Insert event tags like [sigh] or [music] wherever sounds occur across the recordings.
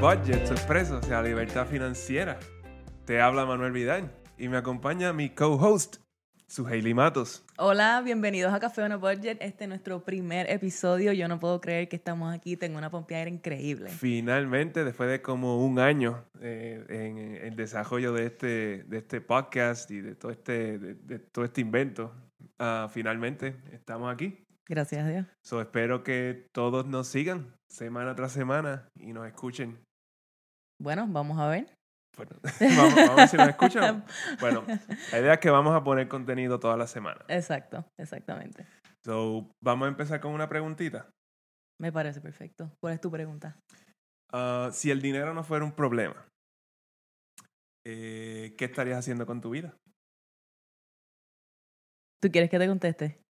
budget, sorpresa, o sea, libertad financiera. Te habla Manuel Vidal y me acompaña mi co-host, Suheili Matos. Hola, bienvenidos a Café on a Budget. Este es nuestro primer episodio. Yo no puedo creer que estamos aquí. Tengo una pompeadera increíble. Finalmente, después de como un año eh, en el desarrollo de este, de este podcast y de todo este, de, de todo este invento, ah, finalmente estamos aquí. Gracias a Dios. So, espero que todos nos sigan semana tras semana y nos escuchen. Bueno, vamos a ver. Bueno, [laughs] vamos, vamos a ver si nos escuchan. [laughs] Bueno, la idea es que vamos a poner contenido toda la semana. Exacto, exactamente. So, vamos a empezar con una preguntita. Me parece perfecto. ¿Cuál es tu pregunta? Ah, si el dinero no fuera un problema, eh, ¿qué estarías haciendo con tu vida? ¿Tú quieres que te conteste?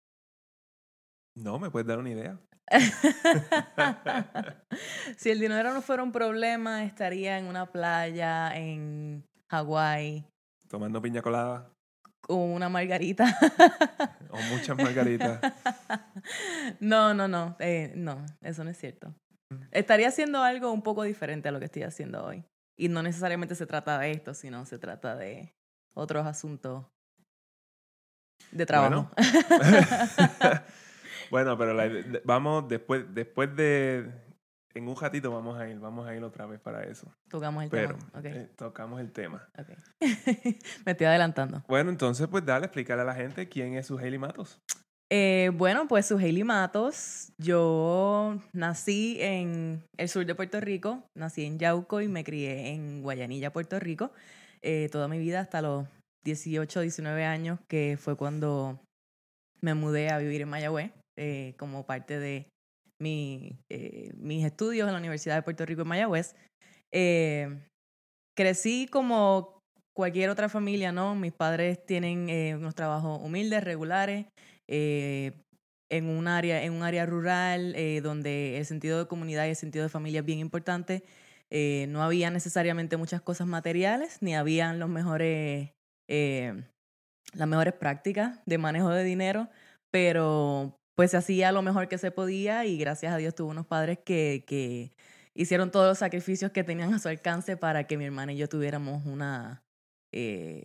No, ¿me puedes dar una idea? [laughs] si el dinero no fuera un problema, estaría en una playa en Hawái Tomando piña colada con una margarita. [laughs] o muchas margaritas. [laughs] no, no, no, eh, no, eso no es cierto. Estaría haciendo algo un poco diferente a lo que estoy haciendo hoy. Y no necesariamente se trata de esto, sino se trata de otros asuntos de trabajo. Bueno, pero la- vamos después, después de, en un ratito vamos a ir, vamos a ir otra vez para eso. Tocamos el Pero tema. Eh, tocamos el tema. [laughs] Me estoy adelantando. Bueno, entonces pues dale, explicarle a la gente quién es Suheili Matos. Eh, bueno, pues Hailey Matos. Yo nací en el sur de Puerto Rico, nací en Yauco y me crié en Guayanilla, Puerto Rico, eh, toda mi vida hasta los 18, 19 años, que fue cuando me mudé a vivir en Mayagüez eh, como parte de mi, eh, mis estudios en la Universidad de Puerto Rico en Mayagüez. Eh, crecí como cualquier otra familia, ¿no? Mis padres tienen unos trabajos humildes, regulares, en un área, en un área rural donde el sentido de comunidad y el sentido de familia es bien importante. No había necesariamente muchas cosas materiales, ni habían los mejores, las mejores prácticas de manejo de dinero, pero pues se hacía lo mejor que se podía y gracias a Dios tuve unos padres que, que hicieron todos los sacrificios que tenían a su alcance para que mi hermana y yo tuviéramos una eh,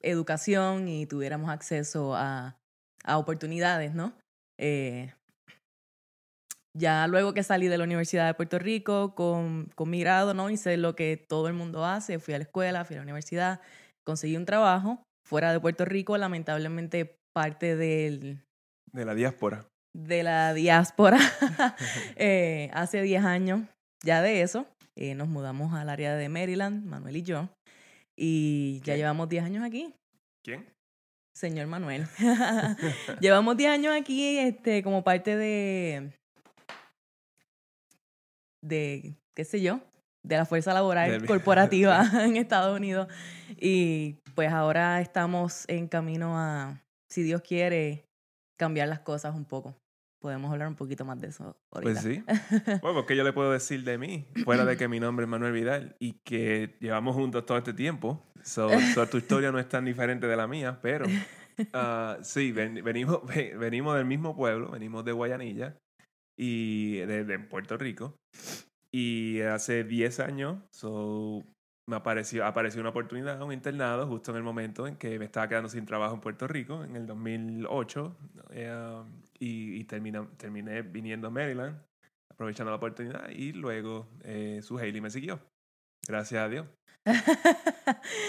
educación y tuviéramos acceso a, a oportunidades, ¿no? Eh, ya luego que salí de la Universidad de Puerto Rico con, con mi grado, ¿no? Hice lo que todo el mundo hace, fui a la escuela, fui a la universidad, conseguí un trabajo fuera de Puerto Rico, lamentablemente parte del, De la diáspora. de la diáspora [laughs] [laughs] eh, hace 10 años ya de eso. eh, nos mudamos al área de Maryland, Manuel y yo, y ya ¿Qué? llevamos 10 años aquí. ¿Quién? Señor Manuel. [laughs] Llevamos 10 años aquí este, como parte de, de, qué sé yo, de la fuerza laboral Del- corporativa en Estados Unidos. Y pues ahora estamos en camino a, si Dios quiere, cambiar las cosas un poco. Podemos hablar un poquito más de eso ahorita. Pues sí. [laughs] Bueno, porque yo le puedo decir de mí, fuera de que mi nombre es Manuel Vidal y que llevamos juntos todo este tiempo. So, so tu historia no es tan diferente de la mía, pero ah, sí, ven- venimos, ve- venimos del mismo pueblo, venimos de Guayanilla y de, de Puerto Rico. Y hace 10 años so, me apareció, apareció una oportunidad, un internado, justo en el momento en que me estaba quedando sin trabajo en Puerto Rico, en el 2008. eh, y y termina- terminé viniendo a Maryland aprovechando la oportunidad y luego eh, su Hailey me siguió. Gracias a Dios.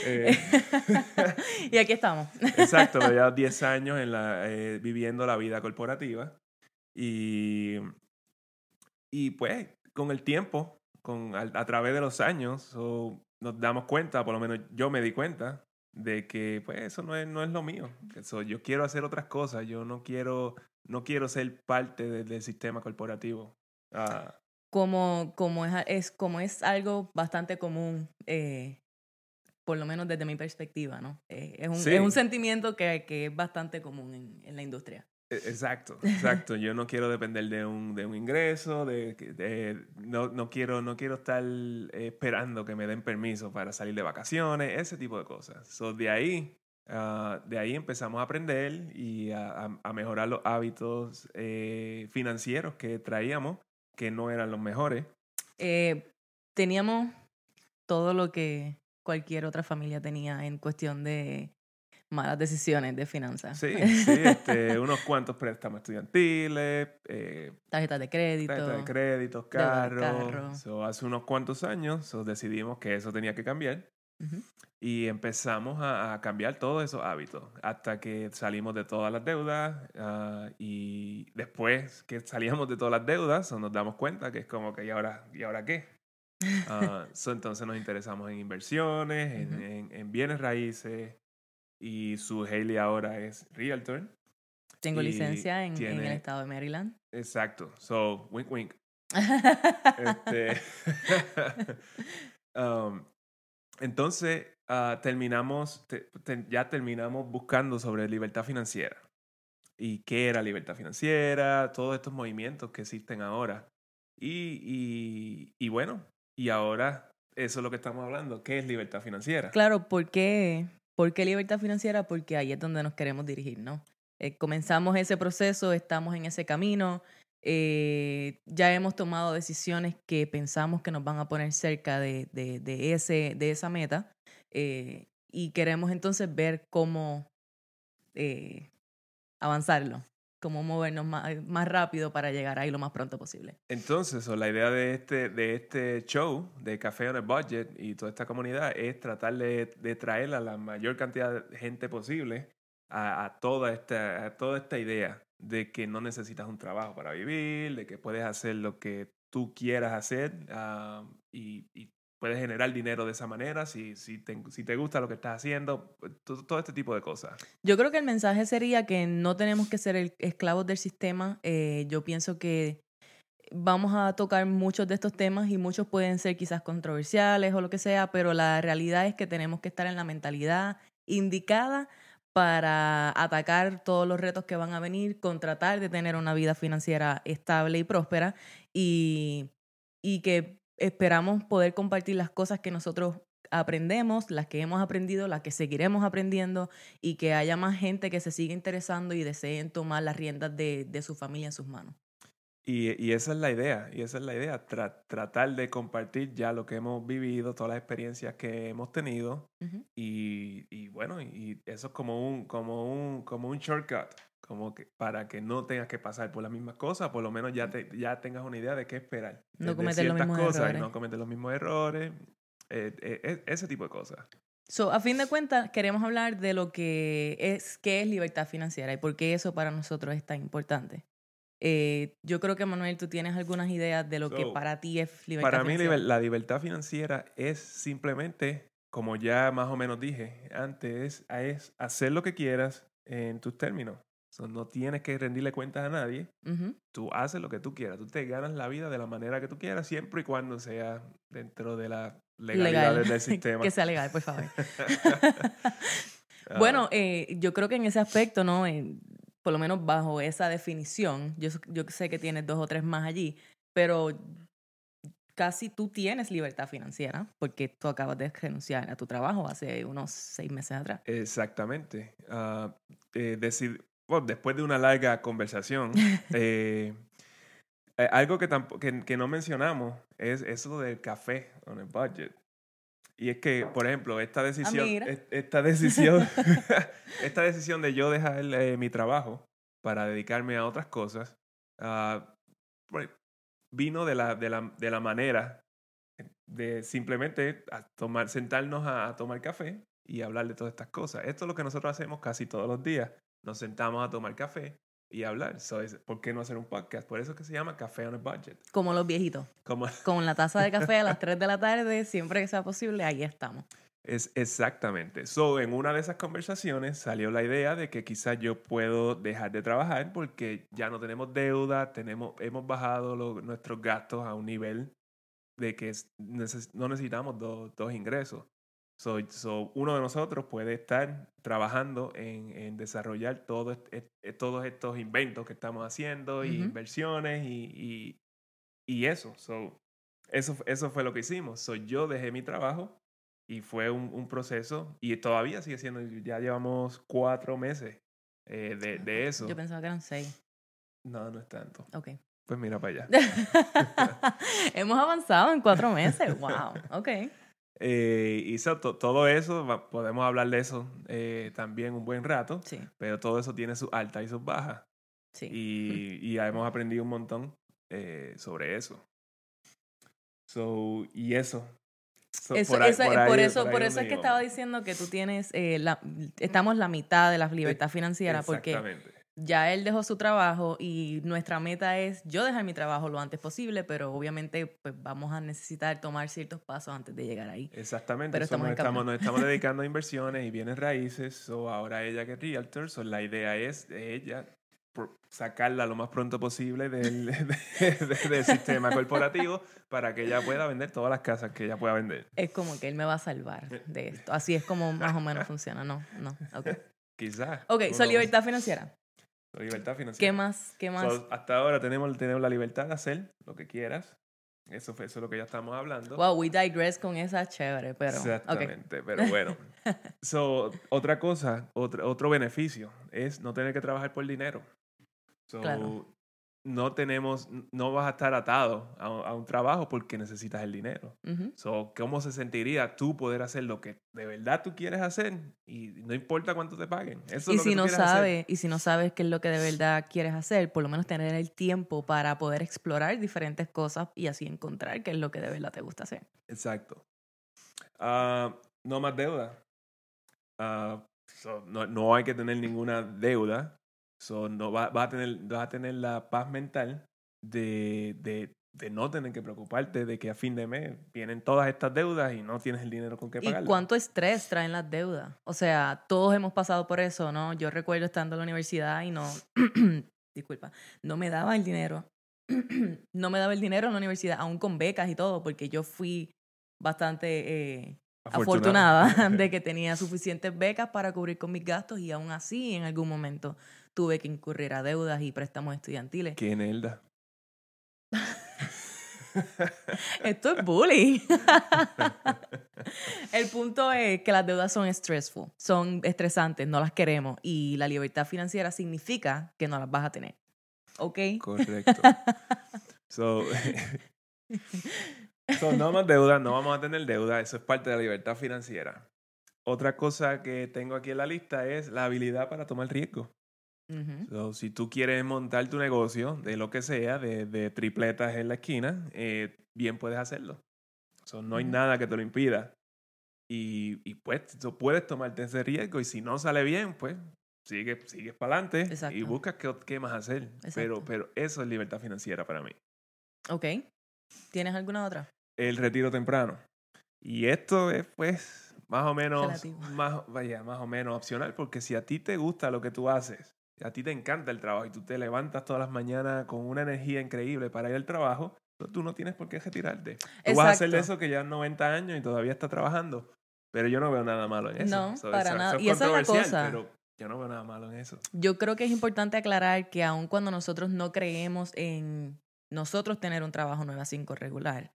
Eh. [laughs] y aquí estamos. Exacto, pero ya 10 años en la, eh, viviendo la vida corporativa y, y pues con el tiempo, con, a, a través de los años, so, nos damos cuenta, por lo menos yo me di cuenta, de que pues eso no es, no es lo mío. So, yo quiero hacer otras cosas, yo no quiero, no quiero ser parte de- del sistema corporativo. Ah, como, como, es, es, como es algo bastante común, eh, por lo menos desde mi perspectiva, ¿no? Eh, es, un, Sí. es un sentimiento que, que es bastante común en, en la industria. E- Exacto, exacto. Yo no quiero depender de un, de un ingreso, de, de- no, no, quiero, no quiero estar eh, esperando que me den permiso para salir de vacaciones, ese tipo de cosas. So, de ahí, ah, de ahí empezamos a aprender y a, a- a mejorar los hábitos eh, financieros que traíamos, que no eran los mejores. Eh, teníamos todo lo que cualquier otra familia tenía en cuestión de malas decisiones de finanzas. Sí, [laughs] sí, este, unos cuantos préstamos estudiantiles, eh, tarjetas de crédito. tarjetas de crédito, deuda de carros. carro. So, hace unos cuantos años so, decidimos que eso tenía que cambiar Ujú. y empezamos a, a cambiar todos esos hábitos hasta que salimos de todas las deudas ah, y después que salíamos de todas las deudas so, nos damos cuenta que es como que ¿y ahora, ¿y ahora qué? [laughs] Ah, so, entonces nos interesamos en inversiones, en, Ujú. en- en bienes raíces y su Haley ahora es realtor. Tengo licencia en, en el tiene- estado de Maryland. Exacto. So, wink, wink. Este, [laughs] [laughs] um, entonces, ah, terminamos, te- te- ya terminamos buscando sobre libertad financiera. Y qué era libertad financiera, todos estos movimientos que existen ahora. Y, y, y bueno, y ahora eso es lo que estamos hablando. ¿Qué es libertad financiera? Claro, ¿por qué, ¿por qué libertad financiera? Porque ahí es donde nos queremos dirigir, ¿no? Eh, comenzamos ese proceso, estamos en ese camino, eh, ya hemos tomado decisiones que pensamos que nos van a poner cerca de, de, de ese, de esa meta eh, y queremos entonces ver cómo eh, avanzarlo, cómo movernos más, más rápido para llegar ahí lo más pronto posible. Entonces, o la idea de este, de este show de Café on a Budget y toda esta comunidad es tratar de, de traer a la mayor cantidad de gente posible a, a toda esta, a toda esta idea de que no necesitas un trabajo para vivir, de que puedes hacer lo que tú quieras hacer ah, y, y puedes generar dinero de esa manera si, si, te, si te gusta lo que estás haciendo, todo, todo este tipo de cosas. Yo creo que el mensaje sería que no tenemos que ser esclavos del sistema. Eh, yo pienso que vamos a tocar muchos de estos temas y muchos pueden ser quizás controversiales o lo que sea, pero la realidad es que tenemos que estar en la mentalidad indicada para atacar todos los retos que van a venir, con tratar de tener una vida financiera estable y próspera y, y que esperamos poder compartir las cosas que nosotros aprendemos, las que hemos aprendido, las que seguiremos aprendiendo y que haya más gente que se siga interesando y deseen tomar las riendas de, de su familia en sus manos. Y, y esa es la idea, y esa es la idea, tra- tratar de compartir ya lo que hemos vivido, todas las experiencias que hemos tenido, Ujú. y, y bueno, y eso es como un, como un, como un shortcut, como que para que no tengas que pasar por las mismas cosas, por lo menos ya, te, ya tengas una idea de qué esperar. No cometer los mismos cosas, errores. no cometer los mismos errores, eh, eh, eh, ese tipo de cosas. So, a fin de cuentas, queremos hablar de lo que es, qué es libertad financiera y por qué eso para nosotros es tan importante. Eh, yo creo que, Manuel, tú tienes algunas ideas de lo que So, para ti es libertad Para mí financiera. liber- la libertad financiera es simplemente, como ya más o menos dije antes, es hacer lo que quieras en tus términos. So, no tienes que rendirle cuentas a nadie. Tú haces lo que tú quieras. Tú te ganas la vida de la manera que tú quieras, siempre y cuando sea dentro de las legalidades del [laughs] sistema. que sea legal, por favor. [laughs] Ah, Bueno, eh, yo creo que en ese aspecto, ¿no? Eh, por lo menos bajo esa definición, yo, yo sé que tienes dos o tres más allí, pero casi tú tienes libertad financiera porque tú acabas de renunciar a tu trabajo hace unos seis meses atrás. Exactamente. Ah, eh, decid- bueno, después de una larga conversación, [laughs] eh, eh, algo que, que, que no mencionamos es eso del café on a budget. Y es que, por ejemplo, esta decisión, mira. es- esta decisión, [laughs] [laughs] esta decisión de yo dejar eh, mi trabajo para dedicarme a otras cosas, ah, pues, vino de la, de, la, de la manera de simplemente a tomar, sentarnos a, a tomar café y hablar de todas estas cosas. Esto es lo que nosotros hacemos casi todos los días. Nos sentamos a tomar café y hablar. So, es- ¿Por qué no hacer un podcast? Por eso es que se llama Café on a Budget. Como los viejitos, Como, [laughs] con la taza de café a las 3 de la tarde, siempre que sea posible, ahí estamos. es exactamente. So, en una de esas conversaciones salió la idea de que quizás yo puedo dejar de trabajar porque ya no tenemos deuda, tenemos, hemos bajado lo- nuestros gastos a un nivel de que es- neces- no necesitamos dos, dos ingresos. So, so, uno de nosotros puede estar trabajando en, en desarrollar todo est- est- todos estos inventos que estamos haciendo, y Ujú. inversiones y, y, y eso. So, eso. Eso fue lo que hicimos. So, yo dejé mi trabajo y fue un, un proceso y todavía sigue siendo, ya llevamos cuatro meses eh, de, de eso. Yo pensaba que eran seis. No, no es tanto. Ok. pues mira para allá. [laughs] Hemos avanzado en cuatro meses. Wow. Ok. Eh, y so, to- todo eso, va- podemos hablar de eso eh, también un buen rato, Sí, pero todo eso tiene sus altas y sus bajas. sí. Y, y hemos aprendido un montón eh, sobre eso. So, y eso. So, Eso, por ahí- eso- por eso, por donde eso es que estaba diciendo que tú tienes, eh, la, estamos la mitad de la libertad financiera porque. Ya él dejó su trabajo y nuestra meta es yo dejar mi trabajo lo antes posible, pero obviamente pues vamos a necesitar tomar ciertos pasos antes de llegar ahí. Exactamente. Pero estamos nos, en camino. estamos, nos estamos [laughs] dedicando a inversiones y bienes raíces. So, ahora ella que es realtor, so, la idea es de ella sacarla lo más pronto posible del, [laughs] de- de- del sistema corporativo para que ella pueda vender todas las casas que ella pueda vender. Es como que él me va a salvar de esto. Así es como más o menos funciona, ¿no? No, ok. [laughs] Quizás. Ok, so knows? libertad financiera. Libertad financiera. ¿Qué más? ¿Qué más? So, hasta ahora tenemos, tenemos la libertad de hacer lo que quieras. Eso, fue, eso es lo que ya estamos hablando. Wow, we digress con esa chévere, pero... Exactamente, [laughs] pero bueno. So, otra cosa, otro, otro beneficio es no tener que trabajar por dinero. So, Claro. No tenemos, no vas a estar atado a, a un trabajo porque necesitas el dinero. So, ¿cómo se sentiría tú poder hacer lo que de verdad tú quieres hacer y no importa cuánto te paguen? Eso Y es lo si que no sabes, y si no sabes qué es lo que de verdad quieres hacer, por lo menos tener el tiempo para poder explorar diferentes cosas y así encontrar qué es lo que de verdad te gusta hacer. Exacto. Ah, no más deuda. Ah, so, no, no hay que tener ninguna deuda. So, no va, va a tener, vas a tener la paz mental de, de, de no tener que preocuparte de que a fin de mes vienen todas estas deudas y no tienes el dinero con qué ¿Y pagarlas. cuánto estrés traen las deudas? O sea, todos hemos pasado por eso, ¿no? Yo recuerdo estando en la universidad y no, [clears throat] disculpa, no me daba el dinero. [clears throat] no me daba el dinero en la universidad, aún con becas y todo, porque yo fui bastante eh, afortunada [laughs] [laughs] de que tenía suficientes becas para cubrir con mis gastos y aún así en algún momento tuve que incurrir a deudas y préstamos estudiantiles. Qué nelda. [laughs] Esto es bullying. [laughs] El punto es que las deudas son stressful, son estresantes, no las queremos y la libertad financiera significa que no las vas a tener. ¿Ok? Correcto. [laughs] so, so, no más deuda, no vamos a tener deuda, eso es parte de la libertad financiera. Otra cosa que tengo aquí en la lista es la habilidad para tomar riesgo. So, si tú quieres montar tu negocio de lo que sea, de, de tripletas en la esquina, eh, bien puedes hacerlo. So, no hay nada que te lo impida. Y, y pues so, puedes tomarte ese riesgo y si no sale bien, pues sigue, sigues para adelante y buscas qué, qué más hacer. Pero, pero eso es libertad financiera para mí. Ok. ¿Tienes alguna otra? El retiro temprano. Y esto es pues más o menos, Relativo. más, vaya, más o menos opcional, porque si a ti te gusta lo que tú haces, a ti te encanta el trabajo y tú te levantas todas las mañanas con una energía increíble para ir al trabajo, tú no tienes por qué retirarte. Tú vas a hacer eso que ya 90 años y todavía está trabajando. Pero yo no veo nada malo en eso. No, para eso- nada. eso es Y esa es la cosa. Pero yo no veo nada malo en eso. Yo creo que es importante aclarar que aun cuando nosotros no creemos en nosotros tener un trabajo 9 a 5 regular,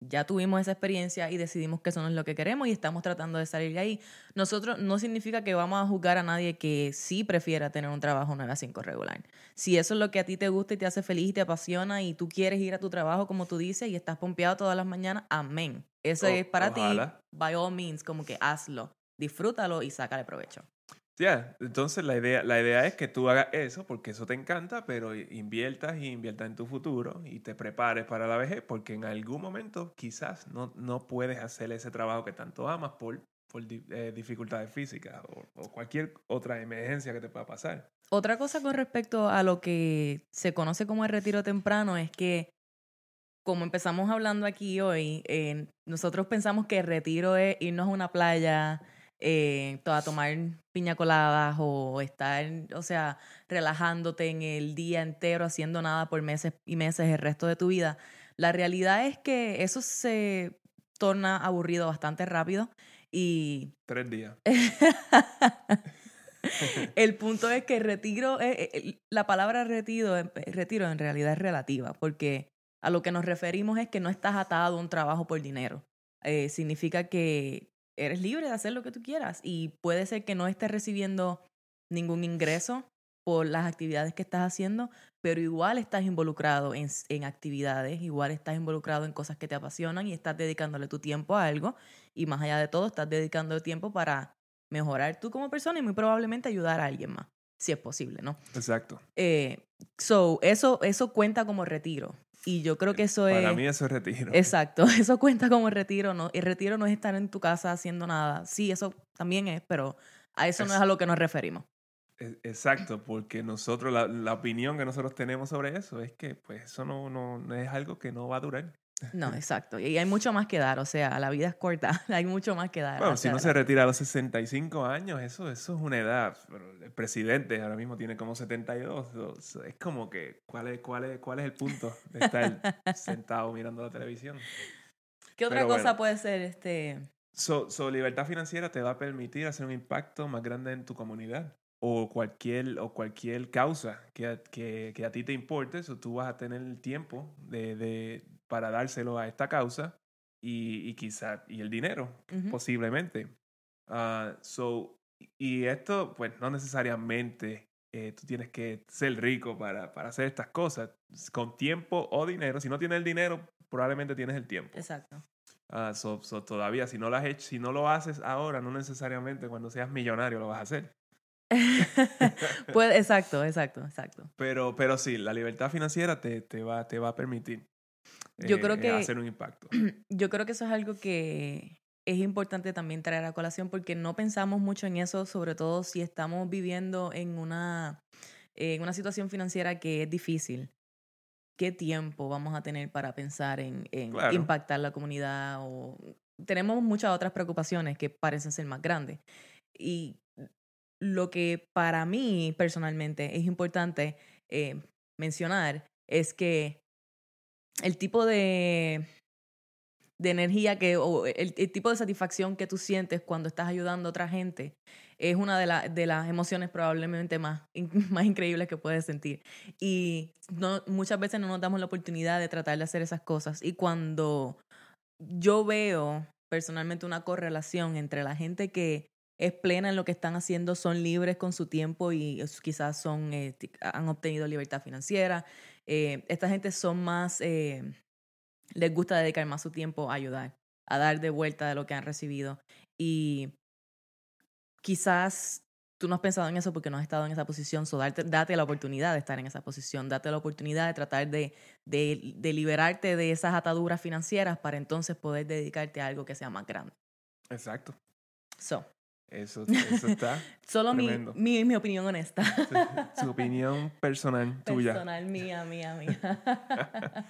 ya tuvimos esa experiencia y decidimos que eso no es lo que queremos y estamos tratando de salir de ahí. Nosotros no significa que vamos a juzgar a nadie que sí prefiera tener un trabajo 9 a 5 regular. Si eso es lo que a ti te gusta y te hace feliz y te apasiona y tú quieres ir a tu trabajo como tú dices y estás pompeado todas las mañanas, amén. Eso O- es para ojalá. ti, by all means, como que hazlo, disfrútalo y sácale provecho. Ya, entonces la idea, la idea es que tú hagas eso porque eso te encanta, pero inviertas y inviertas en tu futuro y te prepares para la vejez porque en algún momento quizás no, no puedes hacer ese trabajo que tanto amas por, por eh, dificultades físicas o, cualquier otra emergencia que te pueda pasar. Otra cosa con respecto a lo que se conoce como el retiro temprano es que, como empezamos hablando aquí hoy, nosotros pensamos que el retiro es irnos a una playa eh, to- a tomar piña coladas o estar, o sea, relajándote en el día entero, haciendo nada por meses y meses el resto de tu vida. La realidad es que eso se torna aburrido bastante rápido y Tres días. [laughs] el punto es que retiro, eh, eh, la palabra retiro, eh, retiro en realidad es relativa, porque a lo que nos referimos es que no estás atado a un trabajo por dinero. Eh, significa que eres libre de hacer lo que tú quieras y puede ser que no estés recibiendo ningún ingreso por las actividades que estás haciendo, pero igual estás involucrado en, en, actividades, igual estás involucrado en cosas que te apasionan y estás dedicándole tu tiempo a algo y más allá de todo estás dedicando tiempo para mejorar tú como persona y muy probablemente ayudar a alguien más, si es posible, ¿no? Exacto. Eh, so, eso, eso cuenta como retiro. Y yo creo que eso es... Para mí eso es retiro. Exacto, [laughs] eso cuenta como retiro. ¿no? El retiro no es estar en tu casa haciendo nada. Sí, eso también es, pero a eso no es a lo que nos referimos. Exacto, porque nosotros, la, la, opinión que nosotros tenemos sobre eso es que pues eso no, no, no es algo que no va a durar. No, exacto. Y hay mucho más que dar, o sea, la vida es corta, [laughs] hay mucho más que dar. Bueno, si uno se retira a los 65 años, eso, eso es una edad. el presidente ahora mismo tiene como 72. Es como que, ¿cuál es, cuál es, cuál es el punto de estar [laughs] sentado mirando la televisión? ¿Qué otra cosa puede ser este? So, so, libertad financiera te va a permitir hacer un impacto más grande en tu comunidad o cualquier, o cualquier causa que que, que a ti te importe, o tú vas a tener el tiempo de, de, para dárselo a esta causa y, y quizá, y el dinero, uh -huh. posiblemente. Uh, so, y esto, pues no necesariamente eh, tú tienes que ser rico para, para hacer estas cosas, con tiempo o dinero. Si no tienes el dinero, probablemente tienes el tiempo. Exacto. Uh, so, so, todavía, si no, lo has hecho, si no lo haces ahora, no necesariamente cuando seas millonario lo vas a hacer. [laughs] pues, exacto, exacto, exacto. Pero, pero sí, la libertad financiera te, te, va, te va a permitir yo creo eh, que, hacer un impacto. [clears throat] Yo creo que eso es algo que es importante también traer a colación porque no pensamos mucho en eso, sobre todo si estamos viviendo en una, en una situación financiera que es difícil. ¿Qué tiempo vamos a tener para pensar en, en claro. impactar la comunidad? O... Tenemos muchas otras preocupaciones que parecen ser más grandes. Y lo que para mí personalmente es importante eh, mencionar es que el tipo de, de energía que, o el, el, tipo de satisfacción que tú sientes cuando estás ayudando a otra gente es una de, la, de las emociones probablemente más, [laughs] más increíbles que puedes sentir. Y no, muchas veces no nos damos la oportunidad de tratar de hacer esas cosas. Y cuando yo veo personalmente una correlación entre la gente que es plena en lo que están haciendo, son libres con su tiempo y quizás son, eh, han obtenido libertad financiera. Eh, esta gente son más, eh, les gusta dedicar más su tiempo a ayudar, a dar de vuelta de lo que han recibido. Y quizás tú no has pensado en eso porque no has estado en esa posición, so date, date la oportunidad de estar en esa posición, date la oportunidad de tratar de, de, de liberarte de esas ataduras financieras para entonces poder dedicarte a algo que sea más grande. Exacto. So, eso, eso está. [laughs] Solo mi, mi, mi, opinión honesta. Su opinión [laughs] personal tuya. Personal mía, mía, mía. [laughs]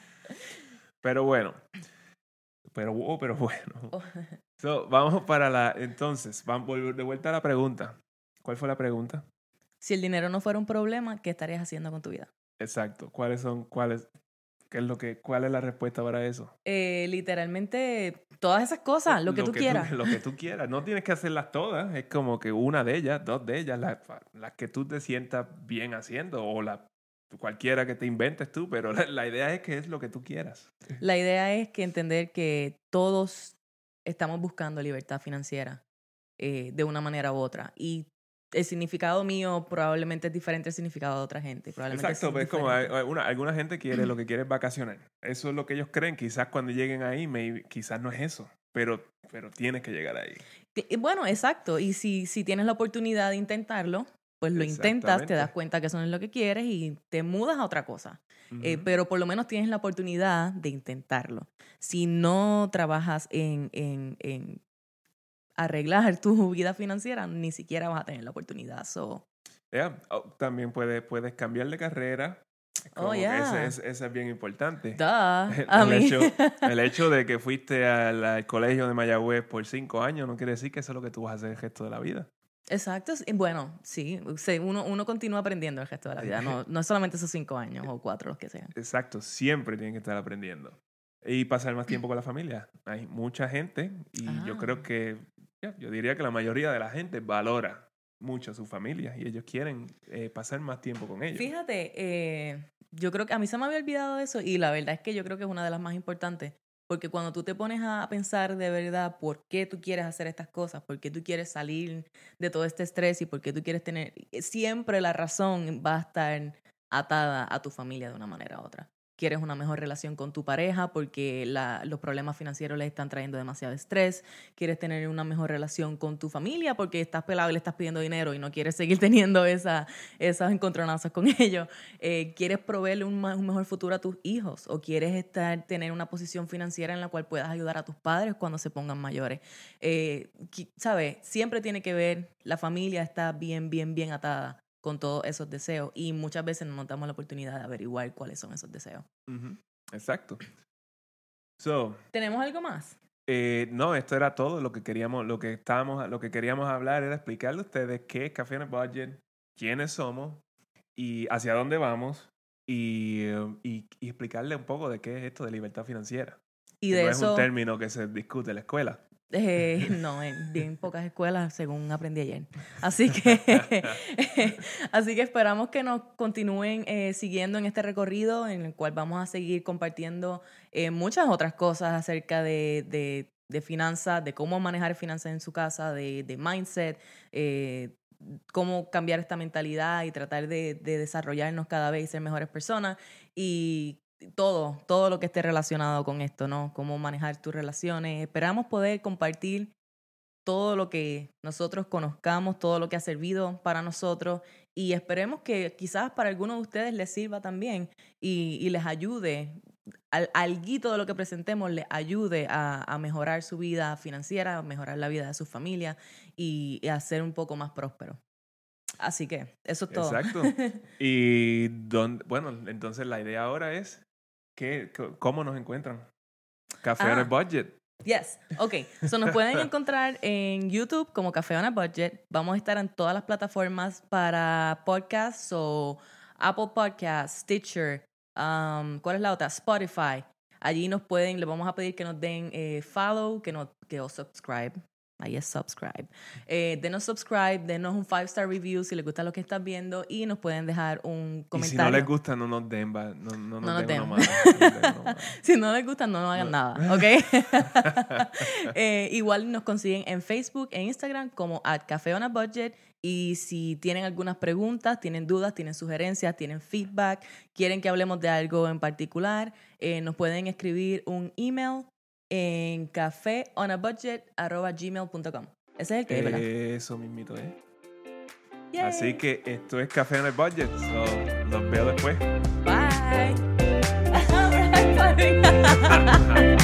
pero bueno. Pero, oh, pero bueno. So, vamos para la. Entonces, vamos de vuelta a la pregunta. ¿Cuál fue la pregunta? Si el dinero no fuera un problema, ¿qué estarías haciendo con tu vida? Exacto. ¿Cuáles son, cuáles, ¿Qué es lo que, ¿Cuál es la respuesta para eso? Eh, literalmente, todas esas cosas, lo que lo tú que quieras. Tú, [laughs] lo que tú quieras. No tienes que hacerlas todas. Es como que una de ellas, dos de ellas, las la que tú te sientas bien haciendo o la, cualquiera que te inventes tú, pero la, la, idea es que es lo que tú quieras. La idea es que entender que todos estamos buscando libertad financiera eh, de una manera u otra. Y el significado mío probablemente es diferente al significado de otra gente. Probablemente Exacto, pues como una, alguna gente quiere lo [clears throat] que quiere es vacacionar. Eso es lo que ellos creen. Quizás cuando lleguen ahí, maybe, quizás no es eso, pero, pero tienes que llegar ahí. Bueno, exacto. Y si, si tienes la oportunidad de intentarlo, pues lo intentas, te das cuenta que eso no es lo que quieres y te mudas a otra cosa. Uh -huh. eh, pero por lo menos tienes la oportunidad de intentarlo. Si no trabajas en, en, en arreglar tu [laughs] vida financiera, ni siquiera vas a tener la oportunidad. So. Yeah. Oh, también puedes, puedes cambiar de carrera. Como oh, yeah. Ese, ese, ese, es bien importante. Duh. [laughs] El, hecho, [laughs] el hecho de que fuiste al, al, colegio de Mayagüez por cinco años no quiere decir que eso es lo que tú vas a hacer el resto de la vida. Exacto. Bueno, sí. Uno, uno continúa aprendiendo el resto de la vida. No, no solamente esos cinco años o cuatro, los que sean. Exacto. Siempre tienen que estar aprendiendo. Y pasar más tiempo con la familia. Hay mucha gente y ah. yo creo que yo diría que la mayoría de la gente valora mucho a su familia y ellos quieren eh, pasar más tiempo con ellos. Fíjate, eh, yo creo que a mí se me había olvidado eso y la verdad es que yo creo que es una de las más importantes. Porque cuando tú te pones a pensar de verdad por qué tú quieres hacer estas cosas, por qué tú quieres salir de todo este estrés y por qué tú quieres tener, siempre la razón va a estar atada a tu familia de una manera u otra quieres una mejor relación con tu pareja porque los problemas financieros le están trayendo demasiado estrés, quieres tener una mejor relación con tu familia porque estás pelado y le estás pidiendo dinero y no quieres seguir [laughs] teniendo esa, esas encontronazos con ellos, eh, quieres proveerle un, mejor futuro a tus hijos o quieres tener una posición financiera en la cual puedas ayudar a tus padres cuando se pongan mayores. Eh, ¿Sabes? Siempre tiene que ver, la familia está bien, bien, bien atada con todos esos deseos y muchas veces no nos damos la oportunidad de averiguar cuáles son esos deseos. Exacto. So, ¿Tenemos algo más? Eh, no, esto era todo lo que queríamos, lo que estábamos, lo que queríamos hablar era explicarle a ustedes qué es Café en el Budget, quiénes somos y hacia dónde vamos y, eh, y, explicarle un poco de qué es esto de libertad financiera. Y de no eso, es un término que se discute en la escuela. Eh, [laughs] no, en bien pocas escuelas, según aprendí ayer. Así que, [laughs] así que esperamos que nos continúen eh, siguiendo en este recorrido en el cual vamos a seguir compartiendo eh, muchas otras cosas acerca de, de, de, finanzas, de cómo manejar finanzas en su casa, de, de mindset, eh, cómo cambiar esta mentalidad y tratar de, de desarrollarnos cada vez y ser mejores personas. Y todo, todo lo que esté relacionado con esto, ¿no? Cómo manejar tus relaciones. Esperamos poder compartir todo lo que nosotros conozcamos, todo lo que ha servido para nosotros y esperemos que quizás para algunos de ustedes les sirva también y, les ayude, al, alguito de lo que presentemos les ayude a, a, mejorar su vida financiera, a mejorar la vida de su familia y, y a ser un poco más próspero. Así que eso es todo. Exacto. [laughs] y don, bueno, entonces la idea ahora es ¿Qué, ¿Cómo nos encuentran? Café ah, on a Budget. Yes, ok. So nos pueden [laughs] encontrar en YouTube como Café on a Budget. Vamos a estar en todas las plataformas para podcasts o Apple Podcasts, Stitcher, um, ¿cuál es la otra? Spotify. Allí nos pueden, les vamos a pedir que nos den eh, follow, que nos que os subscribe, Ahí es subscribe. Eh, denos subscribe, denos un five star review si les gusta lo que están viendo y nos pueden dejar un comentario. Y [laughs] si no les gusta, no nos den, no, no, no nos den. si no les gusta, no nos hagan nada, ¿ok? [laughs] [laughs] eh, igual nos consiguen en Facebook e Instagram como at Café on a Budget y si tienen algunas preguntas, tienen dudas, tienen sugerencias, tienen feedback, quieren que hablemos de algo en particular, eh, nos pueden escribir un email en cafeonabudget.gmail.com. Ese es el que, ¿verdad? Eso mismito es. Así que esto es Café on a Budget. So, los veo después. Bye. [laughs] [laughs]